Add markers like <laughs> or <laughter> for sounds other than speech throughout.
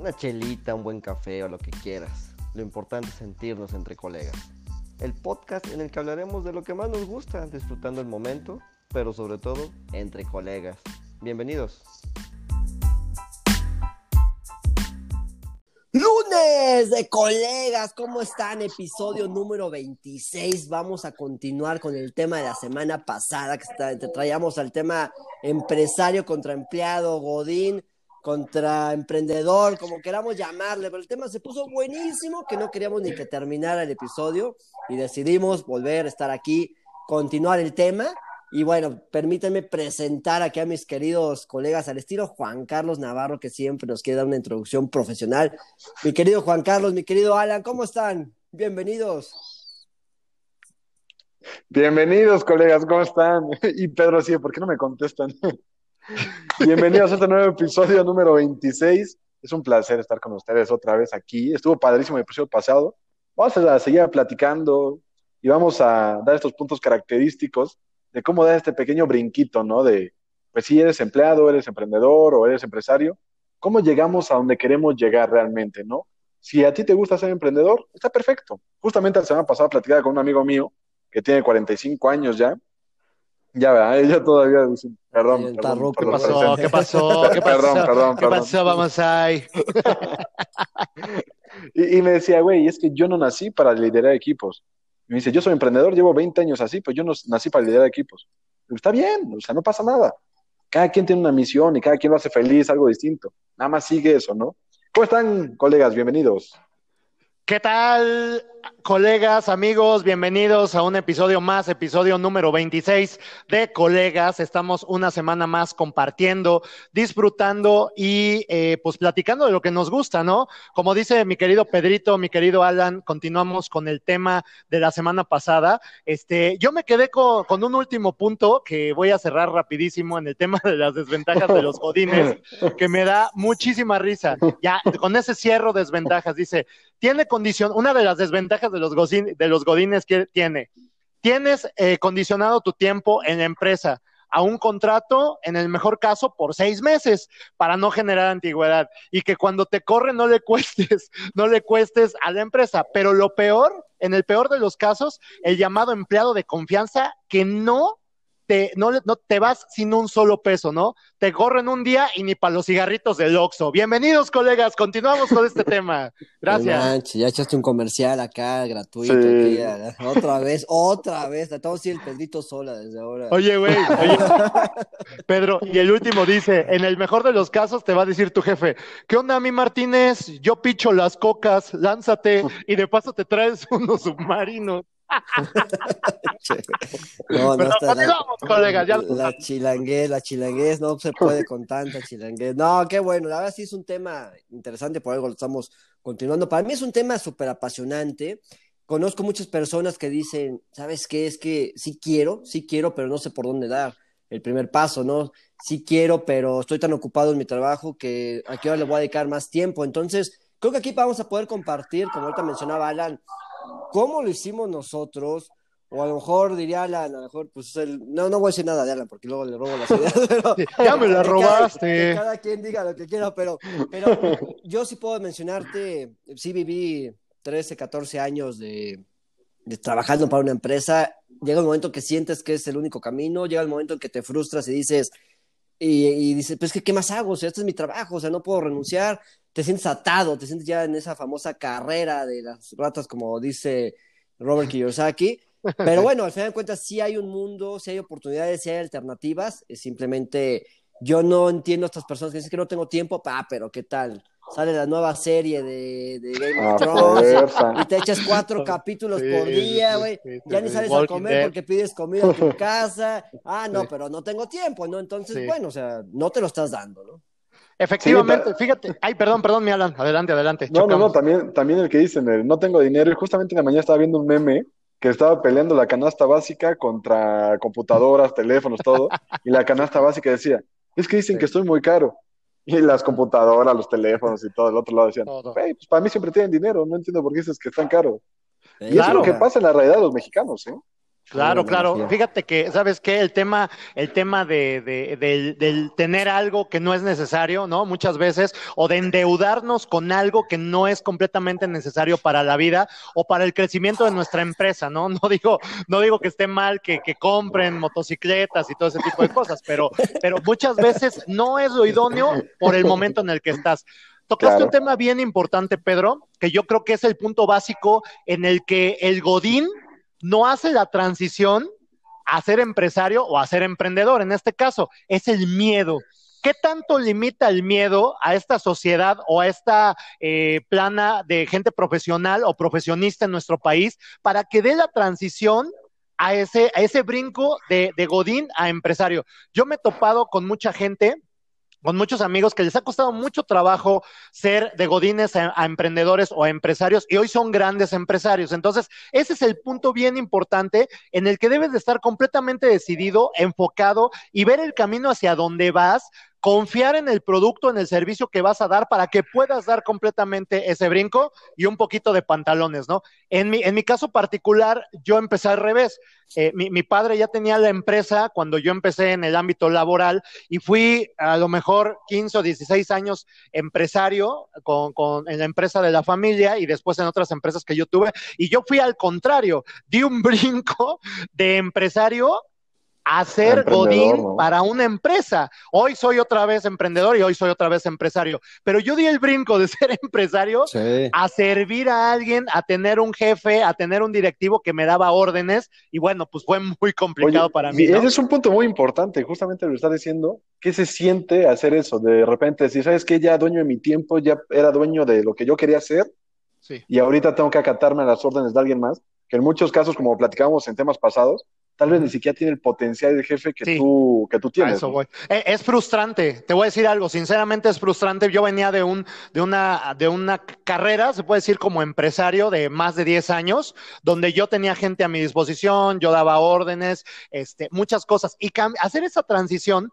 una chelita, un buen café o lo que quieras. Lo importante es sentirnos entre colegas. El podcast en el que hablaremos de lo que más nos gusta, disfrutando el momento, pero sobre todo entre colegas. Bienvenidos. Lunes de colegas, ¿cómo están? Episodio número 26. Vamos a continuar con el tema de la semana pasada, que te traíamos al tema empresario contra empleado, Godín contra emprendedor, como queramos llamarle, pero el tema se puso buenísimo que no queríamos ni que terminara el episodio y decidimos volver a estar aquí, continuar el tema. Y bueno, permítanme presentar aquí a mis queridos colegas al estilo Juan Carlos Navarro, que siempre nos quiere dar una introducción profesional. Mi querido Juan Carlos, mi querido Alan, ¿cómo están? Bienvenidos. Bienvenidos, colegas, ¿cómo están? <laughs> Y Pedro, sí, ¿por qué no me contestan? <laughs> Bienvenidos a este nuevo episodio número 26. Es un placer estar con ustedes otra vez aquí. Estuvo padrísimo el episodio pasado. Vamos a seguir platicando y vamos a dar estos puntos característicos de cómo dar este pequeño brinquito, ¿no? De, pues si eres empleado, eres emprendedor o eres empresario, ¿cómo llegamos a donde queremos llegar realmente, ¿no? Si a ti te gusta ser emprendedor, está perfecto. Justamente la semana pasada platicaba con un amigo mío que tiene 45 años ya ya, ¿verdad? <laughs> Ella todavía perdón, perdón, ¿Qué pasó? ¿Qué pasó? ¿Qué pasó? perdón, perdón, ¿Qué pasó? Vamos ahí. <laughs> y, y, me decía, güey, es que yo no nací para liderar equipos. Y me dice, yo soy emprendedor, llevo 20 años así, pero yo no nací para liderar equipos. está bien, o sea, no pasa nada. Cada quien tiene una misión y cada quien lo hace feliz, algo distinto. Nada más sigue eso, ¿no? ¿Cómo están, colegas? Bienvenidos. ¿Qué tal, colegas, amigos? Bienvenidos a un episodio más, episodio número 26 de Colegas. Estamos una semana más compartiendo, disfrutando y eh, pues platicando de lo que nos gusta, ¿no? Como dice mi querido Pedrito, mi querido Alan, continuamos con el tema de la semana pasada. Este, yo me quedé con, un último punto que voy a cerrar rapidísimo en el tema de las desventajas de los godines, que me da muchísima risa. Ya, con ese cierro desventajas, dice, tiene condición, una de las desventajas de los, godines que tiene, tienes eh, condicionado tu tiempo en la empresa a un contrato, en el mejor caso, por seis meses, para no generar antigüedad. Y que cuando te corre no le <laughs> cuestes, no le cuestes a la empresa. Pero lo peor, en el peor de los casos, el llamado empleado de confianza que no te, no, no te vas sin un solo peso, ¿no? Te corren un día y ni para los cigarritos del Oxxo. Bienvenidos, colegas, continuamos con este tema. <laughs> Gracias. ya echaste un comercial acá gratuito. otra vez, otra vez. Tratamos de el Pedrito sola desde ahora. Oye, güey, <laughs> Pedro, y el último dice, en el mejor de los casos te va a decir tu jefe, ¿qué onda, mi Martínez? Yo picho las cocas, lánzate y de paso te traes <laughs> unos submarinos. <laughs> no, no está, la, colegas, ya la chilanguez, la chilanguez, no se puede con tanta chilanguez. No, qué bueno, la verdad sí es un tema interesante, por algo lo estamos continuando. Para mí es un tema súper apasionante. Conozco muchas personas que dicen, ¿sabes qué? Es que sí quiero, sí quiero, pero no sé por dónde dar el primer paso, ¿no? Sí quiero, pero estoy tan ocupado en mi trabajo que a qué hora le voy a dedicar más tiempo. Entonces, creo que aquí vamos a poder compartir, como ahorita mencionaba Alan, cómo lo hicimos nosotros, o a lo mejor diría Alan, a lo mejor, pues el... no, no voy a decir nada de Alan porque luego le robo las <laughs> ideas, pero ya me la robaste. Cada, quien diga lo que quiera, pero, pero yo sí puedo mencionarte, sí viví 13, 14 años de, de trabajando para una empresa, llega un momento que sientes que es el único camino, llega el momento en que te frustras y dices, y, y dices, pues, ¿qué, ¿qué más hago? O sea, este es mi trabajo, o sea, no puedo renunciar, te sientes atado, te sientes ya en esa famosa carrera de las ratas, como dice Robert Kiyosaki. <laughs> Pero bueno, al final de cuentas, sí hay un mundo, sí hay oportunidades, sí hay alternativas. Es simplemente, yo no entiendo a estas personas que dicen que no tengo tiempo, pa, pero ¿qué tal? Sale la nueva serie de, de Game of Thrones y te echas cuatro <laughs> capítulos por día, güey. ya ni sales a comer porque pides comida en tu <laughs> casa. Ah, no, pero no tengo tiempo, ¿no? Entonces, bueno, o sea, no te lo estás dando, ¿no? Efectivamente, fíjate. Ay, perdón, perdón, mi Alan. Adelante, adelante. No, no, no, también, también el que dicen, el no tengo dinero. Y justamente en la mañana estaba viendo un meme que estaba peleando la canasta básica contra computadoras, teléfonos, todo. y la canasta básica decía, es que dicen que estoy muy caro. Y las computadoras, los teléfonos y todo, el otro lado decían, pues para mí siempre tienen dinero, no entiendo por qué dices que están caros. Y eso es lo que pasa en la realidad de los mexicanos, ¿eh? Claro, claro. Fíjate que, ¿sabes qué? El tema, el tema de, tener algo que no es necesario, ¿no? Muchas veces, o de endeudarnos con algo que no es completamente necesario para la vida o para el crecimiento de nuestra empresa, ¿no? No digo, no digo que esté mal que, que compren motocicletas y todo ese tipo de cosas, pero, pero muchas veces no es lo idóneo por el momento en el que estás. Tocaste un tema bien importante, Pedro, que yo creo que es el punto básico en el que el Godín no hace la transición a ser empresario o a ser emprendedor. En este caso, es el miedo. ¿Qué tanto limita el miedo a esta sociedad o a esta eh, plana de gente profesional o profesionista en nuestro país para que dé la transición a ese, a ese brinco de, de Godín a empresario? Yo me he topado con mucha gente con muchos amigos que les ha costado mucho trabajo ser de godines a, emprendedores o a empresarios y hoy son grandes empresarios. Entonces, ese es el punto bien importante en el que debes de estar completamente decidido, enfocado y ver el camino hacia donde vas confiar en el producto, en el servicio que vas a dar para que puedas dar completamente ese brinco y un poquito de pantalones, ¿no? En mi, en mi caso particular, yo empecé al revés. Eh, mi, mi, padre ya tenía la empresa cuando yo empecé en el ámbito laboral y fui a lo mejor 15 o 16 años empresario con, con, en la empresa de la familia y después en otras empresas que yo tuve. Y yo fui al contrario, di un <laughs> brinco de empresario hacer Godín para una empresa. Hoy soy otra vez emprendedor y hoy soy otra vez empresario. Pero yo di el brinco de <laughs> ser empresario a servir a alguien, a tener un jefe, a tener un directivo que me daba órdenes. Y bueno, pues fue muy complicado para mí. Ese es un punto muy importante, justamente lo está diciendo. ¿Qué se siente hacer eso? De repente, si sabes que ya dueño de mi tiempo, ya era dueño de lo que yo quería hacer. Y ahorita tengo que acatarme a las órdenes de alguien más, que en muchos casos, como platicábamos en temas pasados, tal vez ni siquiera tiene el potencial de jefe que, tú, que tú tienes. E, es, frustrante, te voy a decir algo, sinceramente es frustrante. Yo venía de, un, de, una, de una carrera, se puede decir como empresario de más de 10 años, donde yo tenía gente a mi disposición, yo daba órdenes, este, muchas cosas. Y hacer esa transición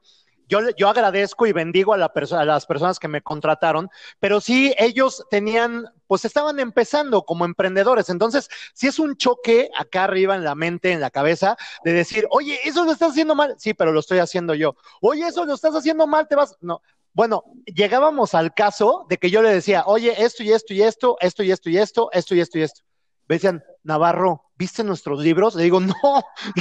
yo, yo agradezco y bendigo a, la a las personas que me contrataron, pero sí ellos tenían, pues estaban empezando como emprendedores. Entonces, sí es un choque acá arriba en la mente, en la cabeza, de decir, oye, eso lo estás haciendo mal. Sí, pero lo estoy haciendo yo. Oye, eso lo estás haciendo mal, te vas. No. Bueno, llegábamos al caso de que yo le decía, oye, esto y esto y esto, esto y esto y esto, esto y esto y esto. Me decían, Navarro, ¿viste nuestros libros? Le digo, <laughs> no,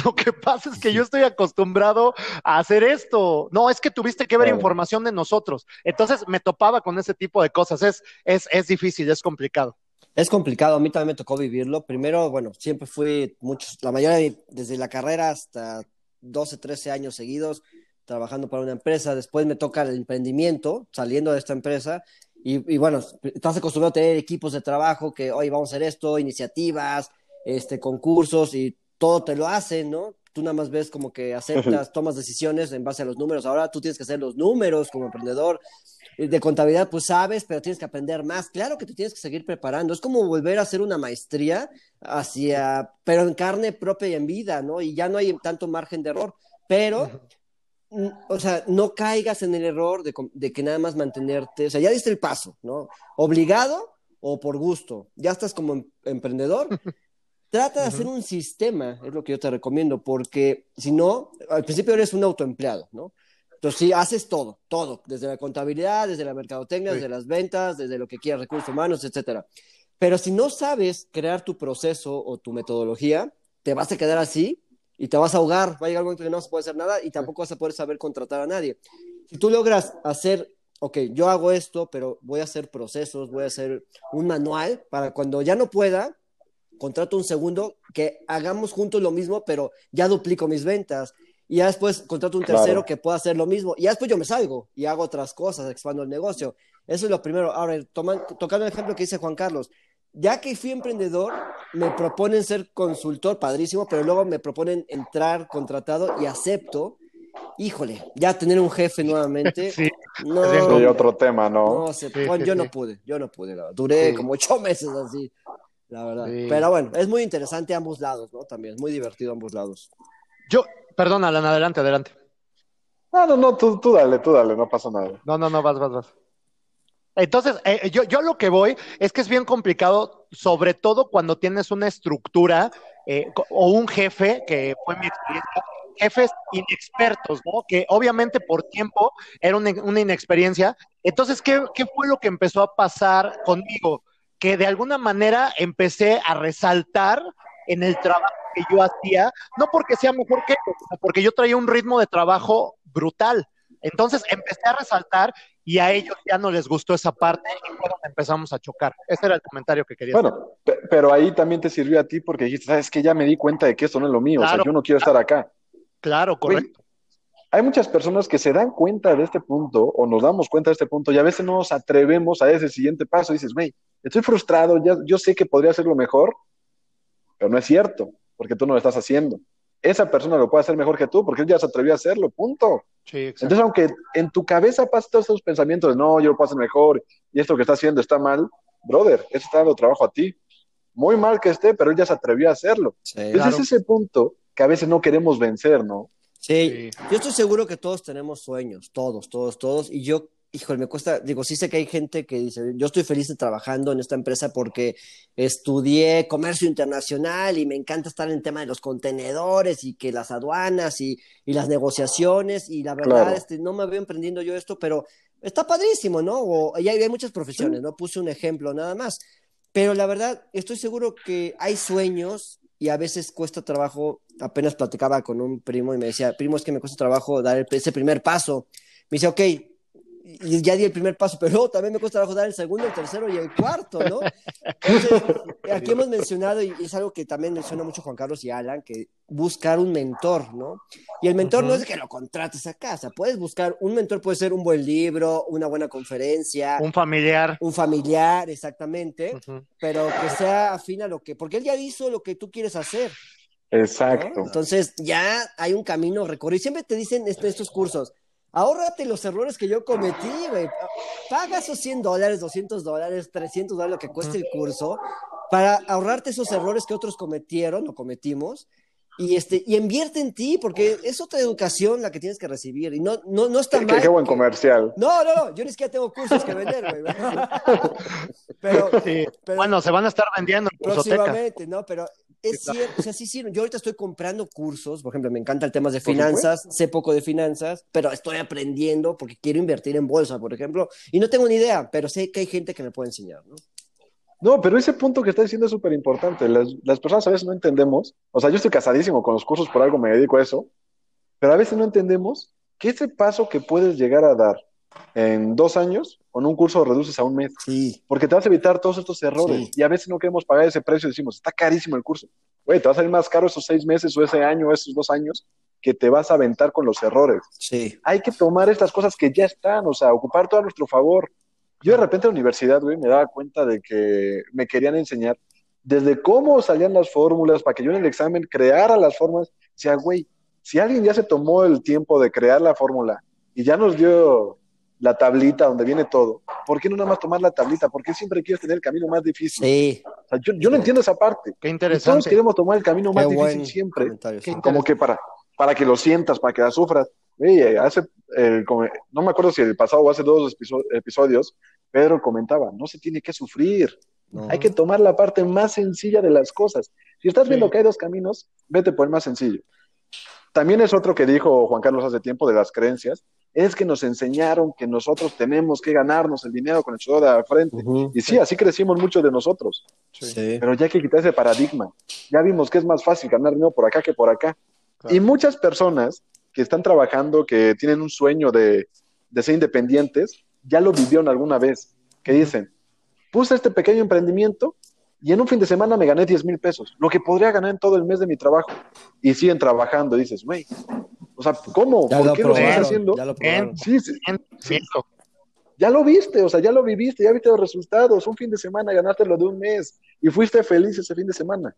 lo que pasa es que yo estoy acostumbrado a hacer esto. No, es que tuviste que ver información de nosotros. Entonces me topaba con ese tipo de cosas. Es, es, es difícil, es complicado. Es complicado, a mí también me tocó vivirlo. Primero, bueno, siempre fui muchos, la mayoría desde la carrera hasta 12, 13 años seguidos trabajando para una empresa. Después me toca el emprendimiento, saliendo de esta empresa. Y, y bueno, estás acostumbrado a tener equipos de trabajo que hoy vamos a hacer esto, iniciativas, este, concursos y todo te lo hacen, ¿no? Tú nada más ves como que aceptas, tomas decisiones en base a los números. Ahora tú tienes que hacer los números como emprendedor. De contabilidad, pues sabes, pero tienes que aprender más. Claro que te tienes que seguir preparando. Es como volver a hacer una maestría hacia, pero en carne propia y en vida, ¿no? Y ya no hay tanto margen de error. Pero o sea, no caigas en el error de, de, que nada más mantenerte, o sea, ya diste el paso, ¿no? Obligado o por gusto. Ya estás como em, emprendedor <laughs> Trata de hacer un sistema, es lo que yo te recomiendo, porque si no, al principio eres un autoempleado, ¿no? Entonces, si haces todo, todo, desde la contabilidad, desde la mercadotecnia, desde las ventas, desde lo que quieras, recursos humanos, etcétera. Pero si no sabes crear tu proceso o tu metodología, te vas a quedar así y te vas a ahogar. Va a llegar un momento que no se puede hacer nada y tampoco vas a poder saber contratar a nadie. Si tú logras hacer, ok, yo hago esto, pero voy a hacer procesos, voy a hacer un manual para cuando ya no pueda, contrato un segundo que hagamos juntos lo mismo, pero ya duplico mis ventas. Y ya después contrato un tercero que pueda hacer lo mismo. Y ya después yo me salgo y hago otras cosas, expando el negocio. Eso es lo primero. Ahora, tocando el ejemplo que dice Juan Carlos, ya que fui emprendedor, me proponen ser consultor, padrísimo, pero luego me proponen entrar contratado y acepto. Híjole, ya tener un jefe nuevamente. <laughs> Sí. No, otro tema, ¿no? no yo no pude, yo no pude. Duré como ocho meses así la verdad. Pero bueno, es muy interesante ambos lados, ¿no? También, es muy divertido ambos lados. Yo, perdón, Alan, adelante, adelante. No, no, no, tú, tú dale, tú dale, no pasa nada. No, no, no, vas, vas, vas. Entonces, eh, yo, yo lo que voy es que es bien complicado, sobre todo cuando tienes una estructura eh, o un jefe, que fue mi experiencia, jefes inexpertos, ¿no? Que obviamente por tiempo era una, una inexperiencia. Entonces, ¿qué, ¿qué fue lo que empezó a pasar conmigo? Que de alguna manera empecé a resaltar en el trabajo que yo hacía, no porque sea mejor que ellos, sino porque yo traía un ritmo de trabajo brutal. Entonces empecé a resaltar y a ellos ya no les gustó esa parte y bueno, empezamos a chocar. Ese era el comentario que quería Bueno, hacer. pe- pero ahí también te sirvió a ti porque dijiste, sabes que ya me di cuenta de que esto no es lo mío, o sea, yo no quiero estar acá. Claro, correcto. Hay muchas personas que se dan cuenta de este punto o nos damos cuenta de este punto y a veces no nos atrevemos a ese siguiente paso. dices, güey, estoy frustrado, ya, yo sé que podría hacerlo mejor, pero no es cierto, porque tú no lo estás haciendo. Esa persona lo puede hacer mejor que tú porque él ya se atrevió a hacerlo, punto. Sí. Entonces, aunque en tu cabeza pasen todos esos pensamientos de no, yo lo puedo hacer mejor y esto que está haciendo está mal, brother, eso está dando trabajo a ti. Muy mal que esté, pero él ya se atrevió a hacerlo. Sí. Entonces, Claro. es ese punto que a veces no queremos vencer, ¿no? Sí, Sí. yo estoy seguro que todos tenemos sueños, todos, todos, todos. Y yo, híjole, me cuesta, digo, sí sé que hay gente que dice, yo estoy feliz de trabajando en esta empresa porque estudié comercio internacional y me encanta estar en el tema de los contenedores y que las aduanas y, y las negociaciones. Y la verdad, Claro. este, no me veo emprendiendo yo esto, pero está padrísimo, ¿no? O, y hay, hay muchas profesiones, ¿no? Puse un ejemplo nada más. Pero la verdad, estoy seguro que hay sueños y a veces cuesta trabajo. Apenas platicaba con un primo y me decía, primo, es que me cuesta trabajo dar ese primer paso. Me dice, ok, y ya di el primer paso, pero luego también me cuesta trabajo dar el segundo, el tercero y el cuarto, ¿no? Entonces, <laughs> aquí hemos mencionado, y es algo que también menciona mucho Juan Carlos y Alan, que buscar un mentor, ¿no? Y el mentor no Ujú. es que lo contrates a casa, puedes buscar, un mentor puede ser un buen libro, una buena conferencia, Un familiar. un familiar, exactamente, Ujú. pero que sea afín a lo que, porque él ya hizo lo que tú quieres hacer, Exacto. ¿no? Entonces ya hay un camino recorrido. Y siempre te dicen est- estos cursos, ahórrate los errores que yo cometí, güey. Paga esos 100 dólares, 200 dólares, 300 dólares, lo que cueste el curso, para ahorrarte esos errores que otros cometieron o cometimos. Y, este, y invierte en ti, porque es otra educación la que tienes que recibir. Y no, no, no está Qué, mal. qué buen comercial. No, no, no, yo ni siquiera tengo cursos que vender, güey. <laughs> Pero, Sí. pero- Bueno, se van a estar vendiendo en. Próximamente, ¿no? Pero es cierto, o sea, sí, sí, yo ahorita estoy comprando cursos, por ejemplo, me encanta el tema de finanzas, sé poco de finanzas, pero estoy aprendiendo porque quiero invertir en bolsa, por ejemplo, y no tengo ni idea, pero sé que hay gente que me puede enseñar, ¿no? No, pero ese punto que estás diciendo es súper importante. Las, las personas a veces no entendemos. O sea, yo estoy casadísimo con los cursos, por algo me dedico a eso. Pero a veces no entendemos que ese paso que puedes llegar a dar en dos años, con un curso reduces a un mes. Sí, Porque te vas a evitar todos estos errores. Sí. Y a veces no queremos pagar ese precio y decimos, está carísimo el curso. Güey, te va a salir más caro esos seis meses o ese año o esos dos años que te vas a aventar con los errores. sí, Hay que tomar estas cosas que ya están, o sea, ocupar todo a nuestro favor. Yo de repente en la universidad, güey, me daba cuenta de que me querían enseñar desde cómo salían las fórmulas para que yo en el examen creara las fórmulas. Decía, güey, si alguien ya se tomó el tiempo de crear la fórmula y ya nos dio la tablita donde viene todo, ¿por qué no nada más tomar la tablita? ¿Por qué siempre quieres tener el camino más difícil? sí. O sea, yo, yo no entiendo esa parte. Qué Y todos interesante. queremos tomar el camino más Qué difícil siempre como que para, para que lo sientas, para que la sufras. Oye, hace, el no me acuerdo si el pasado o hace dos episo- episodios, Pedro comentaba, no se tiene que sufrir, No. hay que tomar la parte más sencilla de las cosas. Si estás Sí. viendo que hay dos caminos, vete por el más sencillo. También es otro que dijo Juan Carlos hace tiempo de las creencias, es que nos enseñaron que nosotros tenemos que ganarnos el dinero con el sudor de la frente. Y sí, así crecimos muchos de nosotros. Sí. Pero ya hay que quitar ese paradigma. Ya vimos que es más fácil ganar dinero por acá que por acá. Claro. Y muchas personas que están trabajando, que tienen un sueño de, de ser independientes, ya lo vivieron alguna vez. Que dicen, puse este pequeño emprendimiento y en un fin de semana me gané 10 mil pesos, lo que podría ganar en todo el mes de mi trabajo. Y siguen trabajando. Dices, güey, o sea, ¿cómo? Ya ¿Por lo qué lo estás haciendo? ya lo Bien. probaron. Sí, sí, ya lo viste, o sea, ya lo viviste, ya viste los resultados. Un fin de semana ganaste lo de un mes y fuiste feliz ese fin de semana.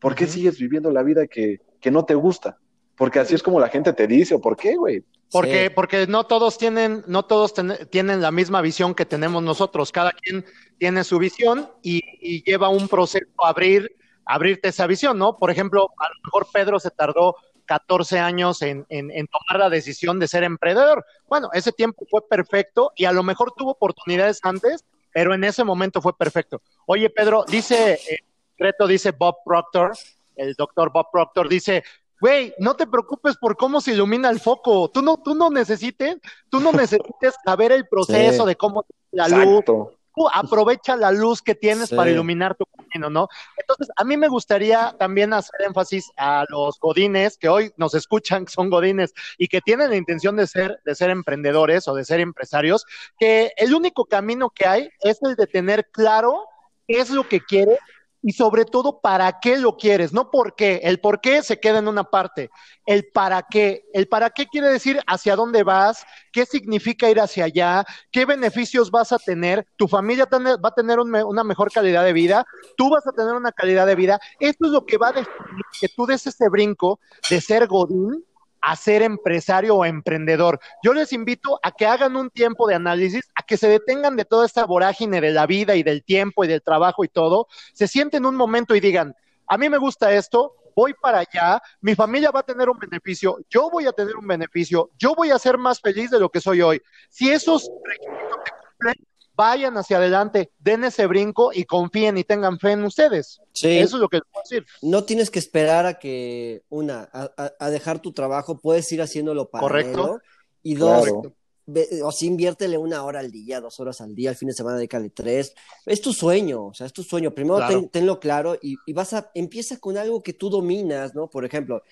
¿Por qué sigues viviendo la vida que, que no te gusta? Porque así es como la gente te dice, o por qué, güey. Porque, Sí. porque no todos tienen, no todos ten- tienen la misma visión que tenemos nosotros. Cada quien tiene su visión y, y lleva un proceso a abrir, abrirte esa visión, ¿no? Por ejemplo, a lo mejor Pedro se tardó 14 años en, en- en tomar la decisión de ser emprendedor. Bueno, ese tiempo fue perfecto y a lo mejor tuvo oportunidades antes, pero en ese momento fue perfecto. Oye, Pedro, dice, eh, Reto dice Bob Proctor, el doctor Bob Proctor, dice, güey, no te preocupes por cómo se ilumina el foco, tú no, tú no necesites, tú no necesites saber el proceso Sí. de cómo la luz, tú aprovecha la luz que tienes Sí. para iluminar tu ¿no? Entonces, a mí me gustaría también hacer énfasis a los godines que hoy nos escuchan, que son godines y que tienen la intención de ser, de ser emprendedores o de ser empresarios, que el único camino que hay es el de tener claro qué es lo que quieres y sobre todo para qué lo quieres, no por qué. El por qué se queda en una parte. El para qué. El para qué quiere decir hacia dónde vas, qué significa ir hacia allá, qué beneficios vas a tener, tu familia va a tener una mejor calidad de vida, tú vas a tener una calidad de vida. Esto es lo que va a definir que tú des ese brinco de ser godín a ser empresario o emprendedor. Yo les invito a que hagan un tiempo de análisis, a que se detengan de toda esta vorágine de la vida y del tiempo y del trabajo y todo, se sienten un momento y digan, a mí me gusta esto, voy para allá, mi familia va a tener un beneficio, yo voy a tener un beneficio, yo voy a ser más feliz de lo que soy hoy. Si esos requisitos se cumplen, vayan hacia adelante, den ese brinco y confíen y tengan fe en ustedes. Sí. Eso es lo que les puedo decir. No tienes que esperar a que, una, a, a- a dejar tu trabajo, puedes ir haciéndolo para Correcto. Y dos, Claro. ve- o sea, inviértele una hora al día, dos horas al día, al fin de semana dedícale tres. Es tu sueño, o sea, es tu sueño. Primero Claro. ten- tenlo claro y, y vas a, empieza con algo que tú dominas, ¿no? Por ejemplo,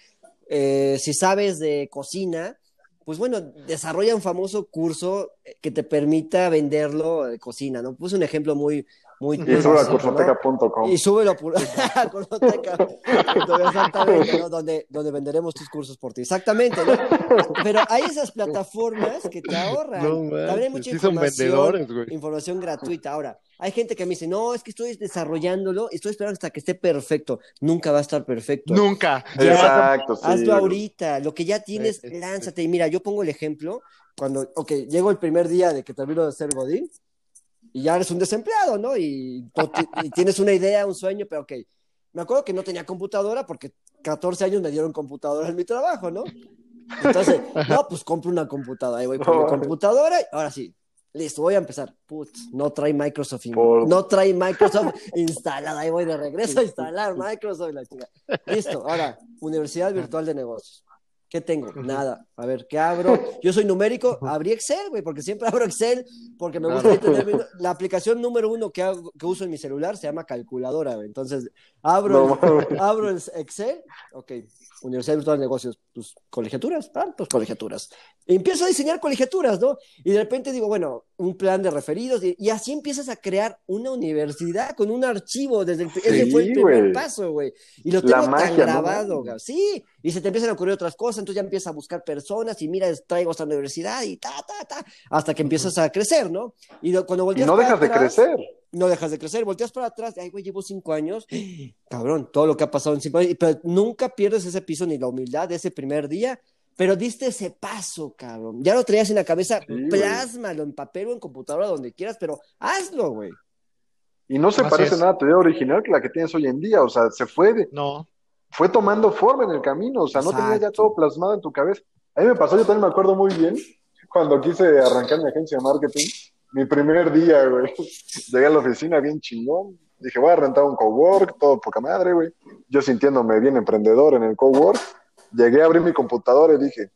eh, si sabes de cocina, pues bueno, desarrolla un famoso curso que te permita venderlo de cocina, ¿no? Puse un ejemplo muy, muy... Y sube a ¿no? cursoteca.com. Y súbelo a Cursoteca, <laughs> exactamente, <laughs> ¿no? donde, donde venderemos tus cursos por ti. Exactamente, ¿no? Pero hay esas plataformas que te ahorran. También hay mucha información, güey. información gratuita. Ahora, hay gente que me dice, no, es que estoy desarrollándolo estoy esperando hasta que esté perfecto. Nunca va a estar perfecto. Nunca. Ya. Exacto, sí. Hazlo güey. ahorita. Lo que ya tienes, Sí, sí, sí. lánzate. Y mira, yo pongo el ejemplo cuando, ok, llego el primer día de que termino de ser Godín y ya eres un desempleado, ¿no? Y, <laughs> y tienes una idea, un sueño, pero ok. Me acuerdo que no tenía computadora porque 14 años me dieron computadora en mi trabajo, ¿no? Entonces, <laughs> no, pues compro una computadora. Ahí voy por mi No. computadora y ahora sí. Listo, voy a empezar. Putz, no trae Microsoft, Por- no trae Microsoft <laughs> instalada. Ahí voy de regreso a <laughs> instalar Microsoft. la chingada. Listo, ahora, Universidad Virtual de Negocios. ¿Qué tengo? Nada. A ver, ¿qué abro? Yo soy numérico, abrí Excel, güey, porque siempre abro Excel, porque me gusta tener La aplicación número uno que, hago- que uso en mi celular se llama calculadora, güey. Entonces, abro, No, el, mames. abro el Excel, ok, Universidad Virtual de Negocios, pues colegiaturas, ah, pues colegiaturas. Y empiezo a diseñar colegiaturas, ¿no? Y de repente digo, bueno, un plan de referidos, y, y así empiezas a crear una universidad con un archivo, desde el, ese fue el primer paso, güey. Y lo tengo tan magia, ¿no? grabado, güey. Sí, y se te empiezan a ocurrir otras cosas, entonces ya empiezas a buscar personas y mira, traigo esta universidad y ta, ta, ta, hasta que empiezas a crecer, ¿no? Y lo- cuando Y volteas no para dejas de crecer. no dejas de crecer, volteas para atrás, ay, güey, llevo cinco años, <gasps> cabrón, todo lo que ha pasado en cinco años, pero nunca pierdes ese piso ni la humildad de ese primer día, pero diste ese paso, cabrón, ya lo traías en la cabeza, Sí, güey. plásmalo en papel o en computadora, donde quieras, pero hazlo, güey. Y no se Así parece es. nada a tu idea original que la que tienes hoy en día. O sea, se fue, de- No. fue tomando forma en el camino. O sea, no tenías ya todo plasmado en tu cabeza. A mí me pasó, yo también me acuerdo muy bien, cuando quise arrancar mi agencia de marketing, mi primer día, güey. <laughs> Llegué a la oficina bien chingón. Dije, voy a rentar un cowork, todo poca madre, güey. Yo sintiéndome bien emprendedor en el cowork. Llegué a abrir mi computadora y dije,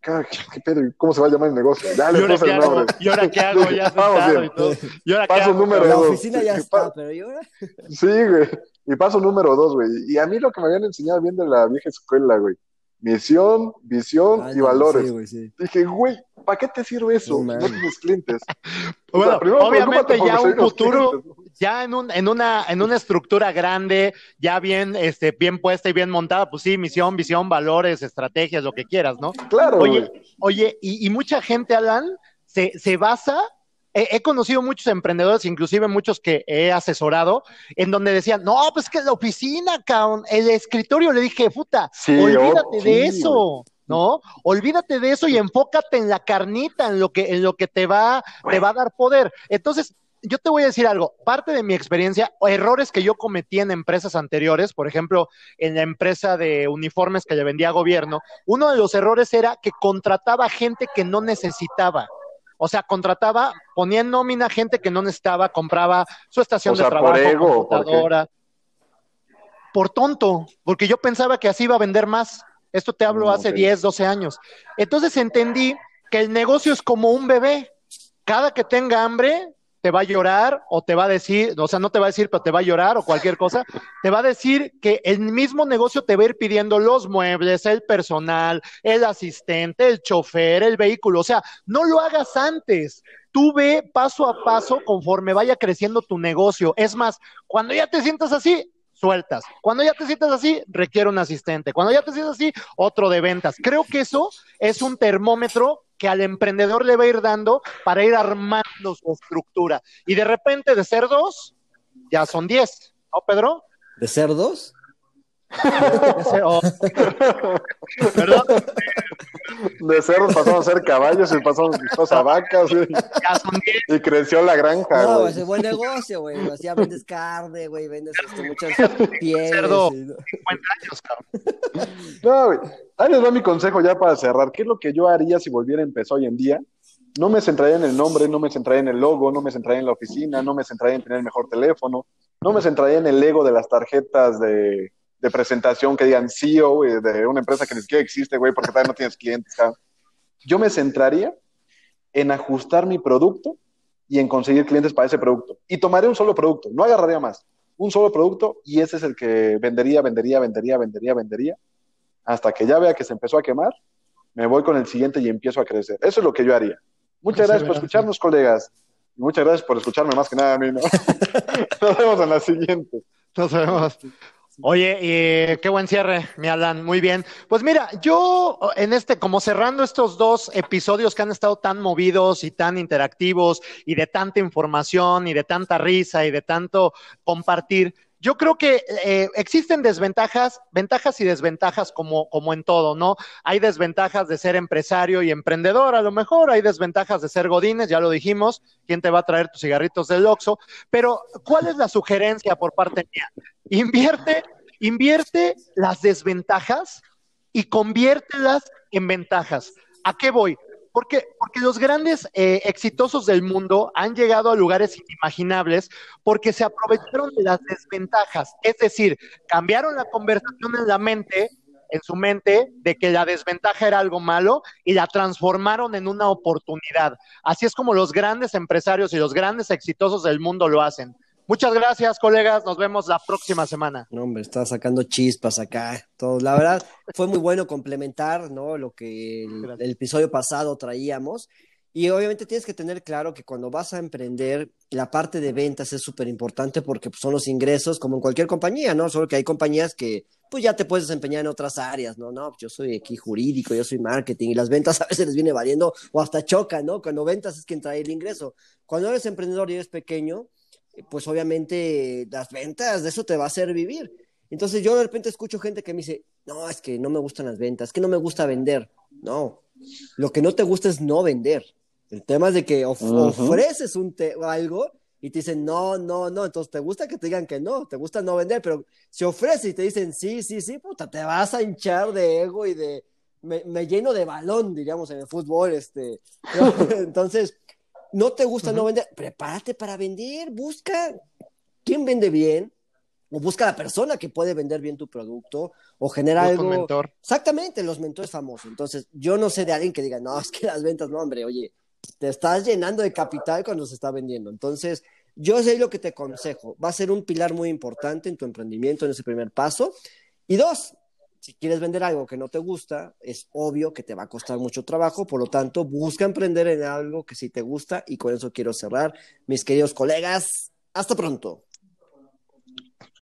"Ca- ¿qué pedo? ¿Cómo se va a llamar el negocio? Ya ¿Y le ahora puse qué el hago? nombre. ¿Y ahora qué hago? Ya <laughs> sentado y todo. ¿Y ahora qué Paso hago? número La dos. oficina ya Pa- está, pero yo ahora... Sí, güey. Y paso número dos, güey. Y a mí lo que me habían enseñado bien de la vieja escuela, güey. Misión, visión Ah, y valores. sí, güey, sí. Dije, güey, ¿para qué te sirve eso? No No, tienes clientes. <laughs> O Bueno, sea, obviamente ya un futuro, clientes, ¿no? ya en, un, en, una, en una estructura grande, ya bien, este, bien puesta y bien montada, pues sí, misión, visión, valores, estrategias, lo que quieras, ¿no? Claro, Oye, güey. Oye, y, y mucha gente, Alan, se, se basa, he, conocido muchos emprendedores, inclusive muchos que he asesorado, en donde decían, no, pues que la oficina, cabrón, el escritorio, le dije, puta, Sí, olvídate oh, de sí, eso. ¿No? Olvídate de eso y enfócate en la carnita, en lo que, en lo que te va, te va a dar poder. Entonces, yo te voy a decir algo, parte de mi experiencia, errores que yo cometí en empresas anteriores, por ejemplo, en la empresa de uniformes que le vendía a gobierno, uno de los errores era que contrataba gente que no necesitaba. O sea, contrataba, ponía en nómina gente que no necesitaba, compraba su estación O sea, de trabajo, por computadora. por tonto, porque yo pensaba que así iba a vender más. Esto te hablo Ah, hace ok. 10, 12 años. Entonces entendí que el negocio es como un bebé. Cada que tenga hambre, te va a llorar o te va a decir, o sea, no te va a decir, pero te va a llorar o cualquier cosa, te va a decir que el mismo negocio te va a ir pidiendo los muebles, el personal, el asistente, el chofer, el vehículo. O sea, no lo hagas antes. Tú ve paso a paso conforme vaya creciendo tu negocio. Es más, cuando ya te sientas así, sueltas. Cuando ya te sientas así, requiere un asistente. Cuando ya te sientas así, otro de ventas. Creo que eso es un termómetro que al emprendedor le va a ir dando para ir armando su estructura. Y de repente de ser dos, ya son diez. ¿No, Pedro? ¿De ser- oh. <laughs> <laughs> Perdón, De cerdos pasamos a ser caballos y pasamos a <laughs> vacas y, ya son diez. y creció la granja, No, güey. ese buen negocio, güey. Así ya vendes carne, güey, vendes este, muchas <laughs> pieles. Cerdo. y- 50 años, cabrón. No, güey. Ahí les va mi consejo ya para cerrar. ¿Qué es lo que yo haría si volviera a empezar hoy en día? No me centraría en el nombre, no me centraría en el logo, no me centraría en la oficina, no me centraría en tener el mejor teléfono, no me centraría en el ego de las tarjetas de, de presentación que digan CEO güey, de una empresa que ni siquiera existe, güey, porque todavía no tienes clientes. cabrón. Yo me centraría en ajustar mi producto y en conseguir clientes para ese producto. Y tomaré un solo producto, no agarraría más. Un solo producto y ese es el que vendería, vendería, vendería, vendería, vendería hasta que ya vea que se empezó a quemar, me voy con el siguiente y empiezo a crecer. Eso es lo que yo haría. Muchas gracias por escucharnos, colegas. Y muchas gracias por escucharme más que nada a mí, ¿no? <laughs> <laughs> Nos vemos en la siguiente. Nos vemos. Oye, qué buen cierre, mi Alan, muy bien. Pues mira, yo en este, como cerrando estos dos episodios que han estado tan movidos y tan interactivos y de tanta información y de tanta risa y de tanto compartir, yo creo que eh, existen desventajas, ventajas y desventajas como, como en todo, ¿no? Hay desventajas de ser empresario y emprendedor, a lo mejor, hay desventajas de ser godines, ya lo dijimos, quién te va a traer tus cigarritos del Oxxo, pero ¿cuál es la sugerencia por parte mía? Invierte, invierte las desventajas y conviértelas en ventajas. ¿A qué voy? Porque, porque los grandes eh, exitosos del mundo han llegado a lugares inimaginables porque se aprovecharon de las desventajas. Es decir, cambiaron la conversación en la mente, en su mente, de que la desventaja era algo malo y la transformaron en una oportunidad. Así es como los grandes empresarios y los grandes exitosos del mundo lo hacen. Muchas gracias, colegas. Nos vemos la próxima semana. No, hombre, está sacando chispas acá. Todo. La verdad, fue muy bueno complementar, ¿no? Lo que el, el episodio pasado traíamos. Y obviamente tienes que tener claro que cuando vas a emprender, la parte de ventas es súper importante porque pues, son los ingresos, como en cualquier compañía, ¿no? Solo que hay compañías que pues ya te puedes desempeñar en otras áreas, ¿no? No, yo soy aquí jurídico, yo soy marketing y las ventas <laughs> a veces les viene valiendo o hasta chocan, ¿no? Cuando ventas es quien trae el ingreso. Cuando eres emprendedor y eres pequeño, pues obviamente las ventas, de eso te va a hacer vivir. Entonces yo de repente escucho gente que me dice, no, es que no me gustan las ventas, es que no me gusta vender. No, lo que no te gusta es no vender. El tema es de que of Ujú. ofreces un te algo y te dicen, no, no, no, entonces te gusta que te digan que no, te gusta no vender, pero si ofreces y te dicen, sí, sí, sí, puta, te vas a hinchar de ego y de, me, me lleno de balón, diríamos en el fútbol, este. <laughs> Entonces, no te gusta no vender, prepárate para vender, busca quién vende bien, o busca la persona que puede vender bien tu producto, o genera algo. un mentor. Exactamente, los mentores famosos. Entonces, yo no sé de alguien que diga, no, es que las ventas, no, hombre, oye, te estás llenando de capital cuando se está vendiendo. Entonces, yo sé lo que te aconsejo. Va a ser un pilar muy importante en tu emprendimiento, en ese primer paso. Y dos, si quieres vender algo que no te gusta, es obvio que te va a costar mucho trabajo. Por lo tanto, busca emprender en algo que sí te gusta. Y con eso quiero cerrar. Mis queridos colegas, hasta pronto.